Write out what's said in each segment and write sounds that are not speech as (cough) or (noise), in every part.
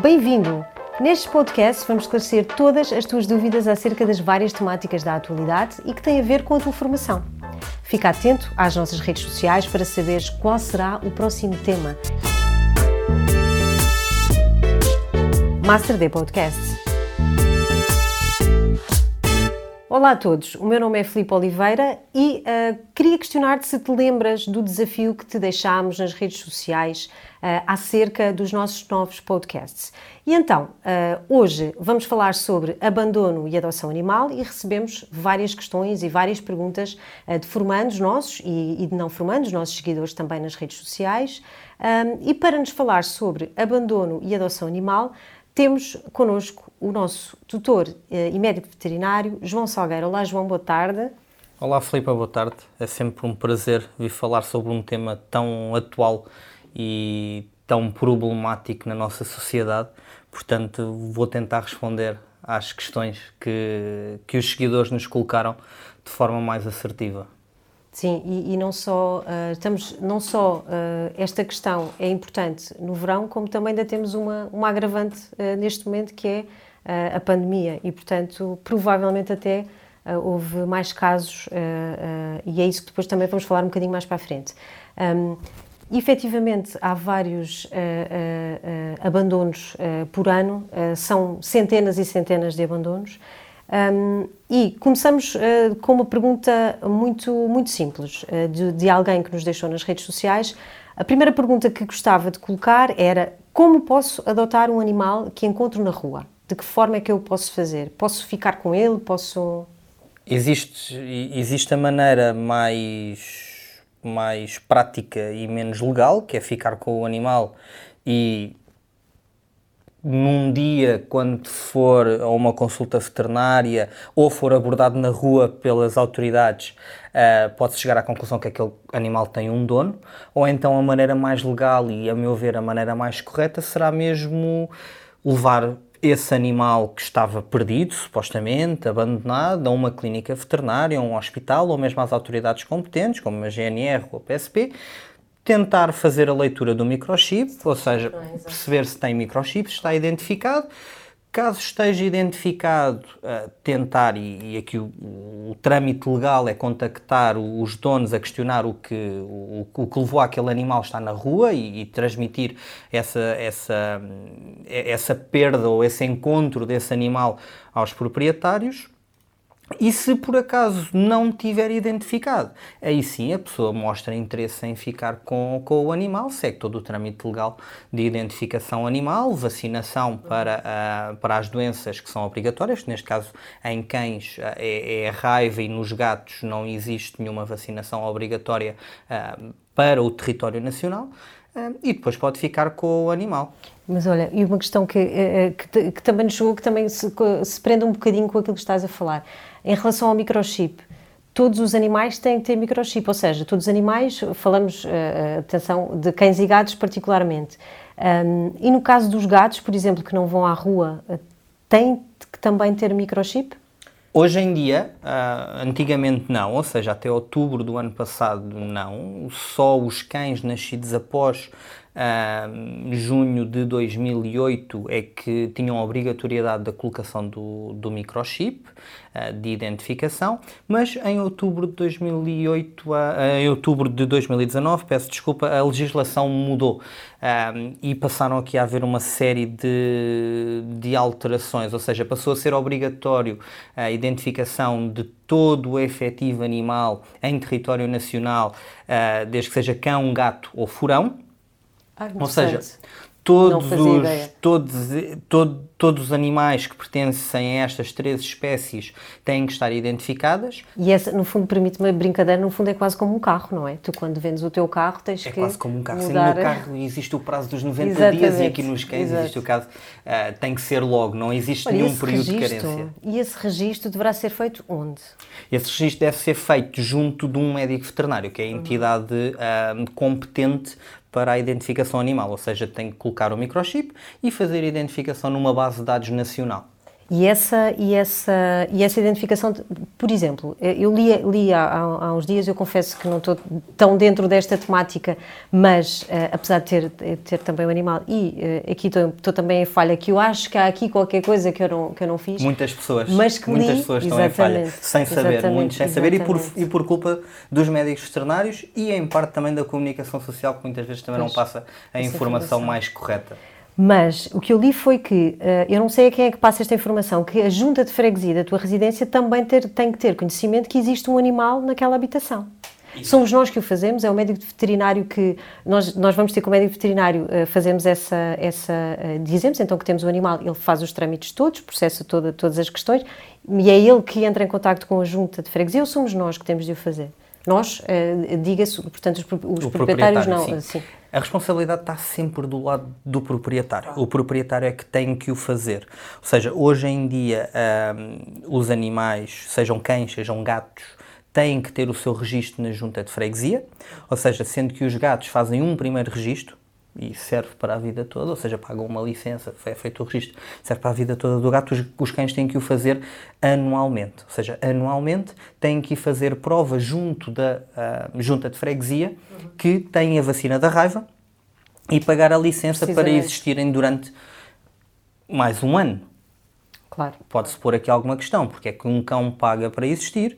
Bem-vindo! Neste podcast vamos esclarecer todas as tuas dúvidas acerca das várias temáticas da atualidade e que têm a ver com a tua formação. Fica atento às nossas redes sociais para saberes qual será o próximo tema. Master D Podcast. Olá a todos, o meu nome é Filipe Oliveira e uh, queria questionar-te se te lembras do desafio que te deixámos nas redes sociais uh, acerca dos nossos novos podcasts. E então, uh, hoje vamos falar sobre abandono e adoção animal e recebemos várias questões e várias perguntas de formandos nossos e, e, de não formandos, nossos seguidores também nas redes sociais. Um, e para nos falar sobre abandono e adoção animal, temos connosco o nosso tutor eh, e médico veterinário, João Salgueiro. Olá, João, boa tarde. Olá, Filipe, boa tarde. É sempre um prazer vir falar sobre um tema tão atual e tão problemático na nossa sociedade. Portanto, vou tentar responder às questões que, que os seguidores nos colocaram de forma mais assertiva. Sim, e, e, não só uh, estamos não só uh, esta questão é importante no verão, como também ainda temos uma, uma agravante uh, neste momento que é a pandemia e portanto provavelmente até houve mais casos e é isso que depois também vamos falar um bocadinho mais para a frente. Um, efetivamente há vários abandonos por ano, são centenas e centenas de abandonos. Um, e começamos uh, com uma pergunta muito, muito simples, uh, de, de, alguém que nos deixou nas redes sociais. A primeira pergunta que gostava de colocar era: como posso adotar um animal que encontro na rua? De que forma é que eu posso fazer? Posso ficar com ele? Posso. Existe, existe a maneira mais, mais prática e menos legal, que é ficar com o animal e num dia, quando for a uma consulta veterinária ou for abordado na rua pelas autoridades, uh, pode-se chegar à conclusão que aquele animal tem um dono, ou então a maneira mais legal e, a meu ver, a maneira mais correta será mesmo levar esse animal que estava perdido, supostamente, abandonado, a uma clínica veterinária, a um hospital ou mesmo às autoridades competentes, como a GNR ou a PSP, tentar fazer a leitura do microchip, ou seja, perceber se tem microchip, se está identificado. Caso esteja identificado, uh, tentar, e, e aqui o, o, trâmite legal é contactar os donos a questionar o que, o, o que levou aquele animal estar na rua e, e, transmitir essa, essa, essa perda ou esse encontro desse animal aos proprietários. E se por acaso não tiver identificado, aí sim a pessoa mostra interesse em ficar com, com o animal, segue todo o trâmite legal de identificação animal, vacinação para, uh, para as doenças que são obrigatórias, neste caso em cães uh, é, é, raiva e nos gatos não existe nenhuma vacinação obrigatória uh, para o território nacional e depois pode ficar com o animal. Mas olha, e uma questão que, eh, eh, que, que também nos chegou, que também se, se prende um bocadinho com aquilo que estás a falar. Em relação ao microchip, todos os animais têm que ter microchip, ou seja, todos os animais, falamos, uh, atenção, de cães e gatos particularmente. E no caso dos gatos, por exemplo, que não vão à rua, têm que também ter microchip? Hoje em dia, uh, antigamente não, ou seja, até outubro do ano passado não, só os cães nascidos após uh, junho de 2008 é que tinham a obrigatoriedade da colocação do, do microchip uh, de identificação, mas em outubro de 2008, uh, em outubro de 2019, peço desculpa, a legislação mudou. E passaram aqui a haver uma série de, de alterações, ou seja, passou a ser obrigatório a identificação de todo o efetivo animal em território nacional, uh, desde que seja cão, gato ou furão, Ou seja, todos os, todos, todo, todos os animais que pertencem a estas três espécies têm que estar identificadas. E essa, no fundo, permite uma brincadeira, no fundo é quase como um carro, não é? Tu quando vendes o teu carro tens é que É quase como um carro. Mudar... Sim, no carro existe o prazo dos 90 Exatamente. dias e aqui nos cães existe o caso, uh, tem que ser logo, não existe Olha, nenhum período registro, de carência. E esse registro deverá ser feito onde? Esse registro deve ser feito junto de um médico veterinário, que é a entidade uh, competente para a identificação animal, ou seja, tem que colocar o microchip e fazer a identificação numa base de dados nacional. E essa, e essa, e essa identificação, por exemplo, eu li, li há, há, uns dias, eu confesso que não estou tão dentro desta temática, mas uh, apesar de ter, ter também o animal, e uh, aqui estou, estou, também em falha, que eu acho que há aqui qualquer coisa que eu não, que eu não fiz. Muitas pessoas, mas que muitas li, pessoas estão em falha, sem saber, muitos sem saber, e por, e por culpa dos médicos veterinários e em parte também da comunicação social, que muitas vezes também pois, não passa a informação, informação mais correta. Mas o que eu li foi que, uh, eu não sei a quem é que passa esta informação, que a junta de freguesia da tua residência também ter, tem que ter conhecimento que existe um animal naquela habitação. Isso. Somos nós que o fazemos, é o médico veterinário que nós, nós vamos ter com o médico veterinário uh, fazemos essa, essa uh, dizemos então que temos o animal, ele faz os trâmites todos, processa toda, todas as questões e é ele que entra em contato com a junta de freguesia ou somos nós que temos de o fazer? Nós, uh, diga-se, portanto, os, os proprietários não. Sim. Sim. A responsabilidade está sempre do lado do proprietário. O proprietário é que tem que o fazer. Ou seja, hoje em dia, um, os animais, sejam cães, sejam gatos, têm que ter o seu registro na junta de freguesia. Ou seja, sendo que os gatos fazem um primeiro registro, e serve para a vida toda, ou seja, pagam uma licença, é feito o registro, serve para a vida toda do gato, os, os cães têm que o fazer anualmente, ou seja, anualmente têm que fazer prova junto da uh, junta de freguesia que têm a vacina da raiva e pagar a licença para existirem durante mais um ano. Claro. Pode-se pôr aqui alguma questão, porque é que um cão paga para existir,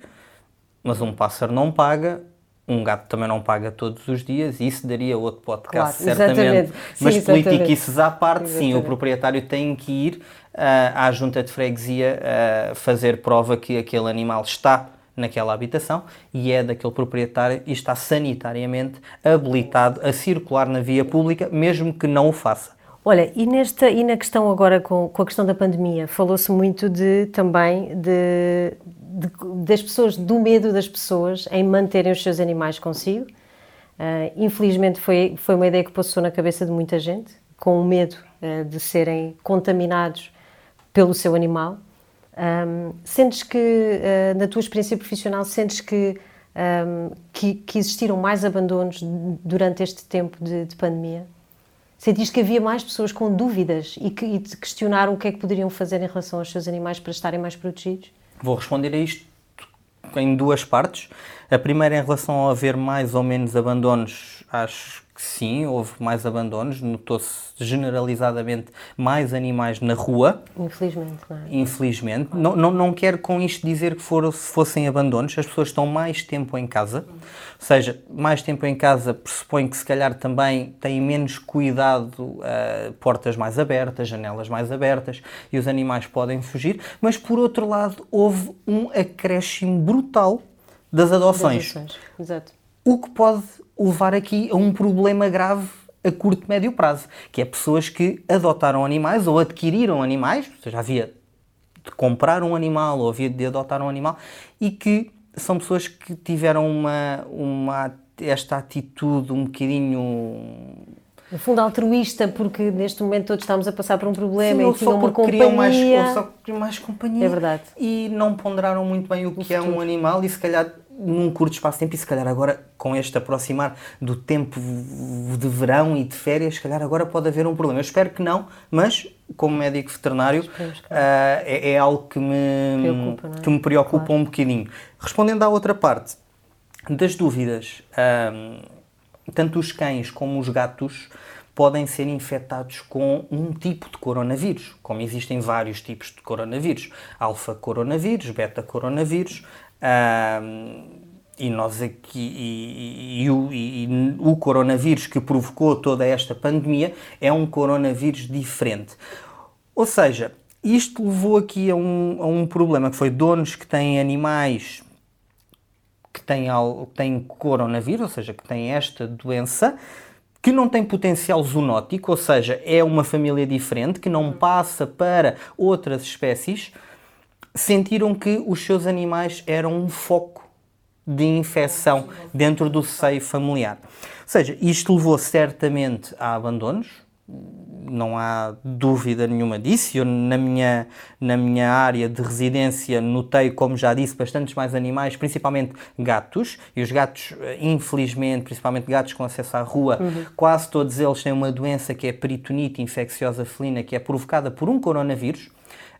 mas um pássaro não paga, um gato também não paga todos os dias, e isso daria outro podcast, claro, certamente. Mas politiquices à parte, exatamente. sim, o proprietário tem que ir uh, à junta de freguesia uh, fazer prova que aquele animal está naquela habitação e é daquele proprietário e está sanitariamente habilitado a circular na via pública, mesmo que não o faça. Olha, e, nesta, e na questão agora com, com a questão da pandemia, falou-se muito de também de, de, das pessoas, do medo das pessoas em manterem os seus animais consigo. Uh, infelizmente foi, foi uma ideia que passou na cabeça de muita gente, com o medo uh, de serem contaminados pelo seu animal. Um, sentes que, uh, na tua experiência profissional, sentes que, um, que, que, existiram mais abandonos durante este tempo de, de pandemia? Sentiste que havia mais pessoas com dúvidas e que e te questionaram o que é que poderiam fazer em relação aos seus animais para estarem mais protegidos? Vou responder a isto em duas partes. A primeira em relação a haver mais ou menos abandonos, acho que sim, houve mais abandonos, notou-se generalizadamente mais animais na rua. Infelizmente, não é? Infelizmente. Não, não, não quero com isto dizer que for, fossem abandonos, as pessoas estão mais tempo em casa, ou seja, mais tempo em casa pressupõe que se calhar também têm menos cuidado, uh, portas mais abertas, janelas mais abertas, e os animais podem fugir, mas por outro lado houve um acréscimo brutal das adoções. Das adoções. Exato. O que pode levar aqui a um problema grave a curto e médio prazo, que é pessoas que adotaram animais ou adquiriram animais, ou seja, havia de comprar um animal ou havia de adotar um animal, e que são pessoas que tiveram uma, uma esta atitude um bocadinho no fundo altruísta, porque neste momento todos estamos a passar por um problema Sim, e tinham uma companhia. Mais, ou só queriam mais companhia. É verdade. E não ponderaram muito bem o que é um animal e se calhar num curto espaço de tempo e se calhar agora com este aproximar do tempo de verão e de férias, se calhar agora pode haver um problema. Eu espero que não, mas como médico veterinário uh, é, é, algo que me preocupa, é? que me preocupa claro. um bocadinho. Respondendo à outra parte das dúvidas, uh, tanto os cães como os gatos podem ser infectados com um tipo de coronavírus, como existem vários tipos de coronavírus, alfa coronavírus, beta coronavírus, e nós aqui e, e, e, o, e, o, coronavírus que provocou toda esta pandemia é um coronavírus diferente. Ou seja, isto levou aqui a um, a um problema que foi donos que têm animais que têm, têm coronavírus, ou seja, que têm esta doença, que não tem potencial zoonótico, ou seja, é uma família diferente, que não passa para outras espécies, sentiram que os seus animais eram um foco de infecção dentro do seio familiar. Ou seja, isto levou certamente a abandonos, não há dúvida nenhuma disso. Eu, na minha, na minha área de residência, notei, como já disse, bastantes mais animais, principalmente gatos. E os gatos, eh, infelizmente, principalmente gatos com acesso à rua, uhum. quase todos eles têm uma doença que é peritonite infecciosa felina, que é provocada por um coronavírus.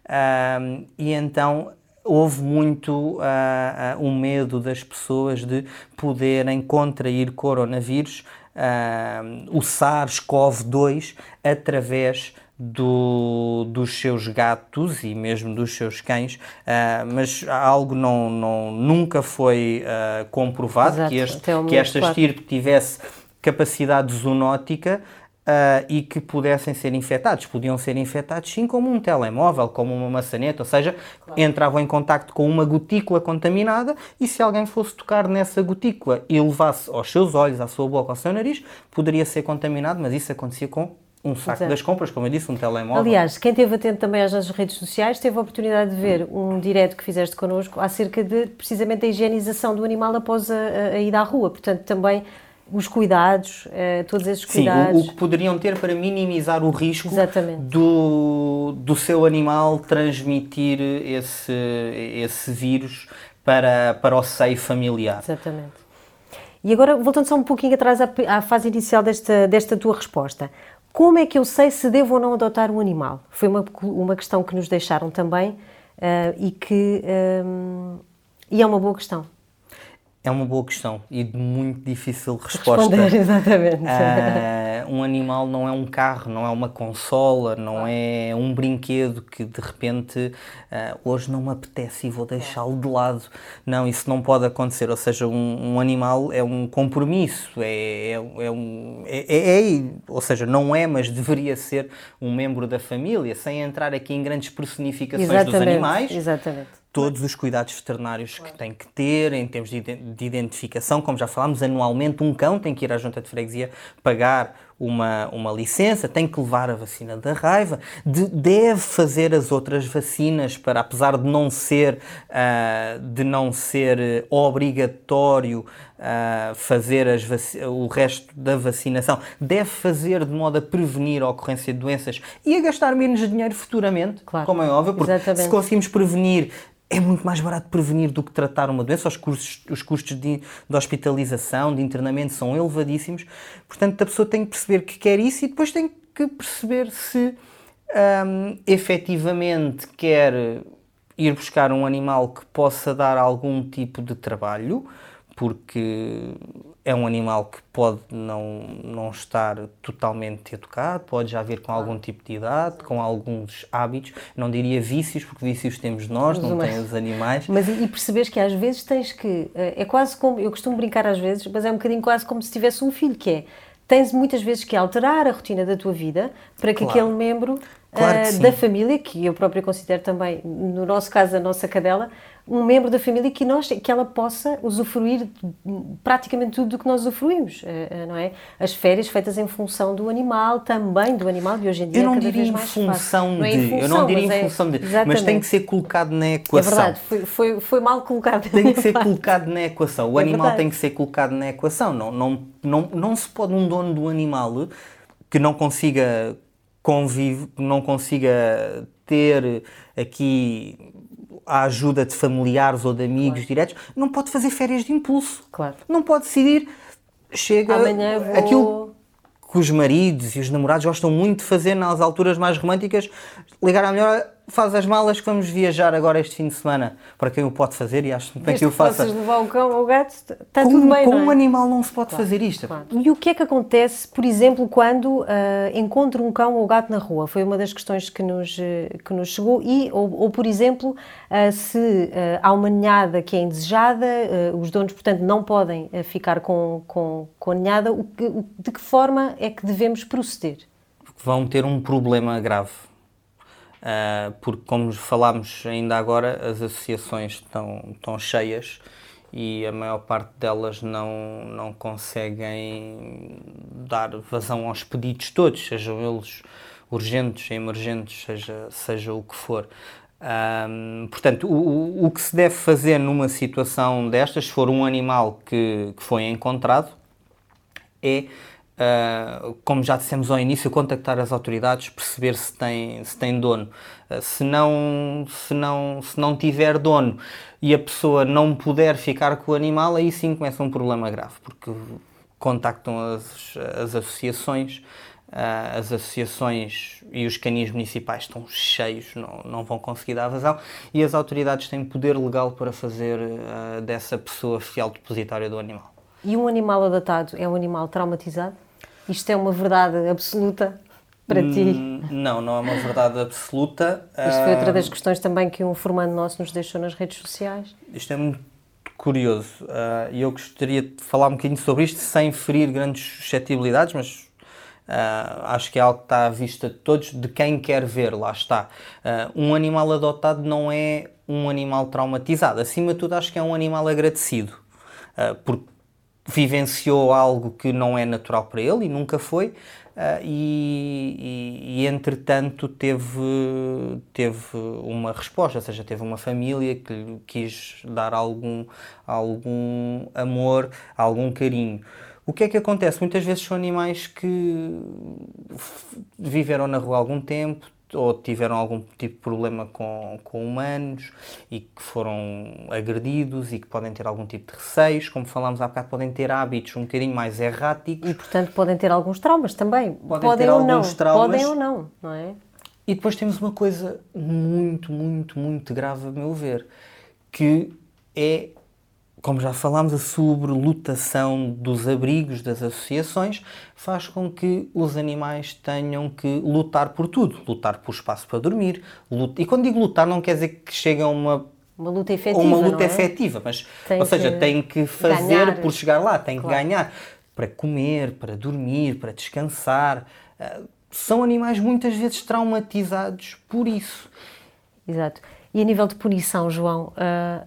Um, e então houve muito uh, uh, um medo das pessoas de poderem contrair coronavírus, uh, o SARS-CoV-2, através do, dos seus gatos e mesmo dos seus cães, uh, mas algo não, não, nunca foi uh, comprovado Exato, que, este, que esta estirpe tivesse capacidade zoonótica uh, e que pudessem ser infectados. Podiam ser infectados sim como um telemóvel, como uma maçaneta, ou seja, claro. entravam em contacto com uma gotícula contaminada e se alguém fosse tocar nessa gotícula e levasse aos seus olhos, à sua boca, ao seu nariz, poderia ser contaminado, mas isso acontecia com um saco Exato. das compras, como eu disse, um telemóvel. Aliás, quem esteve atento também às nossas redes sociais teve a oportunidade de ver um direto que fizeste connosco acerca de precisamente a higienização do animal após a, a ida à rua. Portanto, também os cuidados, eh, todos esses cuidados. Sim, o, o, que poderiam ter para minimizar o risco do, do seu animal transmitir esse, esse vírus para, para o seio familiar. Exatamente. E agora, voltando só um pouquinho atrás à, à fase inicial desta, desta tua resposta, como é que eu sei se devo ou não adotar um animal? Foi uma, uma questão que nos deixaram também uh, e que um, e é uma boa questão. É uma boa questão e de muito difícil resposta. Responder, (laughs) exatamente. Uh, um animal não é um carro, não é uma consola, não é um brinquedo que de repente uh, hoje não me apetece e vou deixá-lo de lado. Não, isso não pode acontecer. Ou seja, um, um animal é um compromisso, é, é, é um. É, é, é, ou seja, não é, mas deveria ser um membro da família, sem entrar aqui em grandes personificações exatamente, dos animais. Exatamente todos os cuidados veterinários que tem que ter em termos de identificação, como já falámos, anualmente um cão tem que ir à junta de freguesia pagar uma, uma licença, tem que levar a vacina da raiva, de, deve fazer as outras vacinas para, apesar de não ser, uh, de não ser obrigatório uh, fazer as o resto da vacinação, deve fazer de modo a prevenir a ocorrência de doenças e a gastar menos dinheiro futuramente, claro. como é óbvio, porque Exatamente. se conseguimos prevenir é muito mais barato prevenir do que tratar uma doença. Os custos, os custos de, de, hospitalização, de internamento são elevadíssimos. Portanto, a pessoa tem que perceber que quer isso e depois tem que perceber se um, efetivamente quer ir buscar um animal que possa dar algum tipo de trabalho, porque é um animal que pode não, não estar totalmente educado, pode já vir com algum tipo de idade, com alguns hábitos, não diria vícios, porque vícios temos nós, não têm os animais. Mas e percebes que às vezes tens que, eh, é quase como, eu costumo brincar às vezes, mas é um bocadinho quase como se tivesse um filho, que é, tens muitas vezes que alterar a rotina da tua vida para que claro. aquele membro claro uh, da família, que eu própria considero também, no nosso caso, a nossa cadela, um membro da família que, nós, que ela possa usufruir praticamente tudo do que nós usufruímos, eh, eh, não é? As férias feitas em função do animal, também do animal, e hoje em dia eu não é diria vez mais função de, é função, eu não diria em é função é, de, exatamente. mas tem que ser colocado na equação. É verdade, foi, foi, foi mal colocado. Tem que ser (laughs) colocado na equação. O é animal verdade. tem que ser colocado na equação. Não, não, não, não se pode um dono do animal que não consiga convive, não consiga ter aqui a ajuda de familiares ou de amigos claro. diretos, não pode fazer férias de impulso. Claro. Não pode decidir, chega Amanhã vou... aquilo que os maridos e os namorados gostam muito de fazer nas alturas mais românticas, ligar à melhor faz as malas que vamos viajar agora este fim de semana. Para quem o pode fazer e acho que que o faça. Se levar o cão ou o gato, está tudo bem, Com é? um animal não se pode claro, fazer isto. Claro. E o que é que acontece, por exemplo, quando uh, encontro um cão ou gato na rua? Foi uma das questões que nos, uh, que nos chegou. E, ou, ou por exemplo, uh, se há uma ninhada que é indesejada, os donos, portanto, não podem ficar com, com, com a ninhada, o que, de que forma é que devemos proceder? Vão ter um problema grave uh, porque, como falámos ainda agora, as associações estão, estão cheias e a maior parte delas não, não conseguem dar vazão aos pedidos todos, sejam eles urgentes, emergentes, seja, seja o que for. Um, portanto, o, o que se deve fazer numa situação destas, se for um animal que, que foi encontrado, é Uh, como já dissemos ao início, contactar as autoridades, perceber se tem, se tem dono. Uh, se, não, se, não, se não tiver dono e a pessoa não puder ficar com o animal, aí sim começa um problema grave, porque contactam as, as associações Uh, as associações e os canis municipais estão cheios, não, não vão conseguir dar vazão, e as autoridades têm poder legal para fazer dessa pessoa fiel depositária do animal. E um animal adotado é um animal traumatizado? Isto é uma verdade absoluta para ti? Hum, não, não é uma verdade absoluta. Isto foi outra das questões também que um formando nosso nos deixou nas redes sociais. Isto é muito curioso e eu gostaria de falar um bocadinho sobre isto sem ferir grandes suscetibilidades, mas Uh, acho que é algo que está à vista de todos, de quem quer ver, lá está. Uh, um animal adotado não é um animal traumatizado, acima de tudo, acho que é um animal agradecido, uh, porque vivenciou algo que não é natural para ele e nunca foi. E, e, e, entretanto teve, teve uma resposta, ou seja, teve uma família que lhe quis dar algum, algum amor, algum carinho. O que é que acontece? Muitas vezes são animais que viveram na rua algum tempo, ou tiveram algum tipo de problema com, com humanos e que foram agredidos e que podem ter algum tipo de receios, como falámos há bocado, podem ter hábitos um bocadinho mais erráticos. E, portanto, podem ter alguns traumas também. Podem, podem ter ou alguns não. Traumas. Podem ou não, não é? E depois temos uma coisa muito, muito, muito grave, a meu ver, que é como já falámos, a sobrelotação dos abrigos das associações faz com que os animais tenham que lutar por tudo. Lutar por espaço para dormir. Luta... E quando digo lutar, não quer dizer que chegue a uma. Uma luta efetiva. Uma luta é? efetiva, mas. Tem ou seja, tem que fazer ganhar. por chegar lá, tem claro. que ganhar. Para comer, para dormir, para descansar. Uh, são animais muitas vezes traumatizados por isso. Exato. E a nível de punição, João, uh,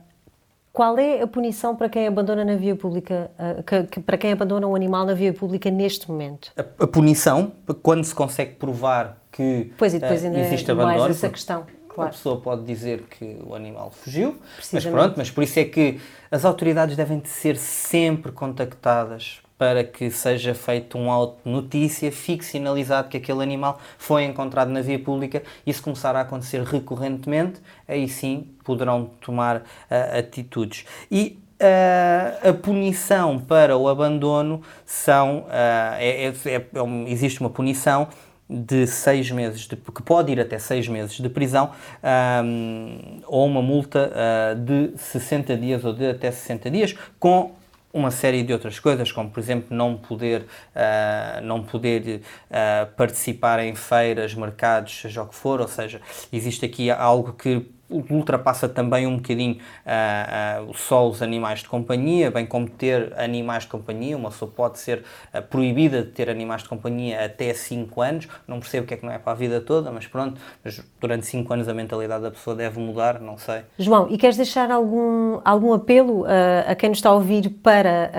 qual é a punição para quem abandona na via pública, uh, para quem abandona um animal na via pública neste momento? A, punição, quando se consegue provar que pois, e depois uh, ainda existe abandono, mais essa questão. Claro. A pessoa pode dizer que o animal fugiu, mas pronto, mas por isso é que as autoridades devem ser sempre contactadas para que seja feito um auto notícia, fique sinalizado que aquele animal foi encontrado na via pública e se começar a acontecer recorrentemente, aí sim poderão tomar uh, atitudes. E uh, a punição para o abandono são, uh, é, é, é, existe uma punição de seis meses, de, que pode ir até seis meses de prisão um, ou uma multa uh, de 60 dias ou de até 60 dias, com uma série de outras coisas, como por exemplo não poder, uh, não poder uh, participar em feiras, mercados, seja o que for, ou seja, existe aqui algo que ultrapassa também um bocadinho uh, uh, só os animais de companhia, bem como ter animais de companhia. Uma pessoa pode ser uh, proibida de ter animais de companhia até 5 anos. Não percebo o que é que não é para a vida toda, mas pronto, mas durante 5 anos a mentalidade da pessoa deve mudar, não sei. João, e queres deixar algum, algum apelo a quem nos está a ouvir para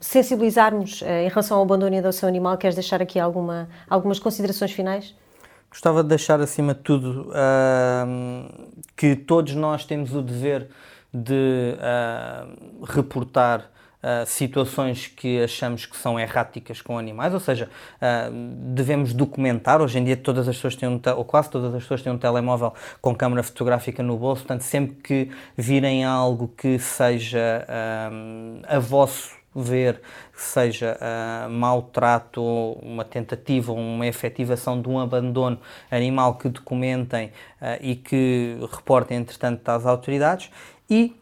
sensibilizarmos em relação ao abandono e adoção animal? Queres deixar aqui alguma, algumas considerações finais? Gostava de deixar acima de tudo uh, que todos nós temos o dever de uh, reportar uh, situações que achamos que são erráticas com animais, ou seja, devemos documentar. Hoje em dia todas as pessoas têm um, ou quase todas as pessoas têm um telemóvel com câmara fotográfica no bolso, portanto sempre que virem algo que seja a vosso ver seja uh, maltrato, uma tentativa, uma efetivação de um abandono animal que documentem uh, e que reportem, entretanto, às autoridades e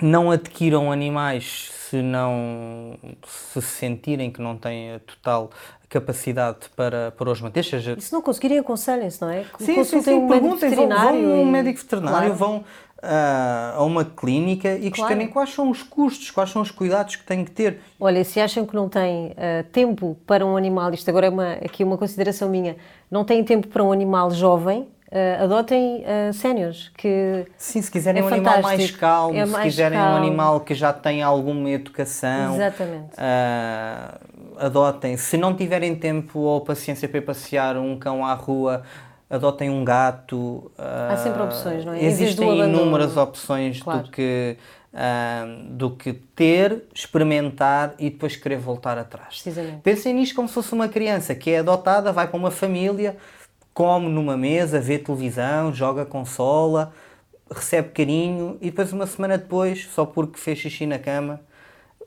não adquiram animais se não se sentirem que não têm a total capacidade para, para os manter. Seja... E se não conseguirem, aconselhem-se, não é? Sim, Consultem sim, sim. um veterinário. Vão, vão um médico veterinário, claro. vão a uma clínica e questionem claro. quais são os custos, quais são os cuidados que têm que ter. Olha, se acham que não têm uh, tempo para um animal, isto agora é uma, aqui uma consideração minha, não têm tempo para um animal jovem, Uh, adotem uh, sénios, que Sim, se quiserem é um animal mais calmo, é mais se quiserem calmo. um animal que já tem alguma educação, Exatamente. Uh, adotem. Se não tiverem tempo ou paciência para passear um cão à rua, adotem um gato. Há sempre opções, não é? Existem inúmeras opções claro. do, que, uh, do que ter, experimentar e depois querer voltar atrás. Pensem nisto como se fosse uma criança que é adotada, vai para uma família, come numa mesa, vê televisão, joga consola, recebe carinho e depois uma semana depois, só porque fez xixi na cama,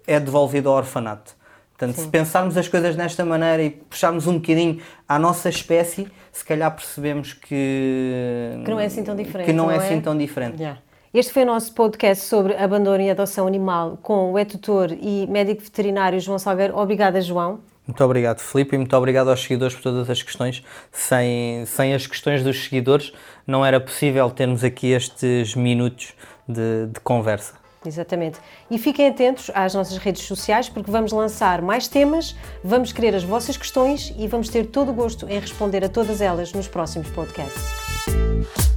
é devolvido ao orfanato. Portanto, Sim. se pensarmos as coisas desta maneira e puxarmos um bocadinho à nossa espécie, se calhar percebemos que, que não é assim tão diferente. Que não, não é, é, assim tão diferente. Yeah. Este foi o nosso podcast sobre abandono e adoção animal com o etutor e médico veterinário João Salgueiro. Obrigada, João. Muito obrigado, Filipe, e muito obrigado aos seguidores por todas as questões. Sem, sem as questões dos seguidores, não era possível termos aqui estes minutos de, de conversa. Exatamente. E fiquem atentos às nossas redes sociais, porque vamos lançar mais temas, vamos querer as vossas questões e vamos ter todo o gosto em responder a todas elas nos próximos podcasts.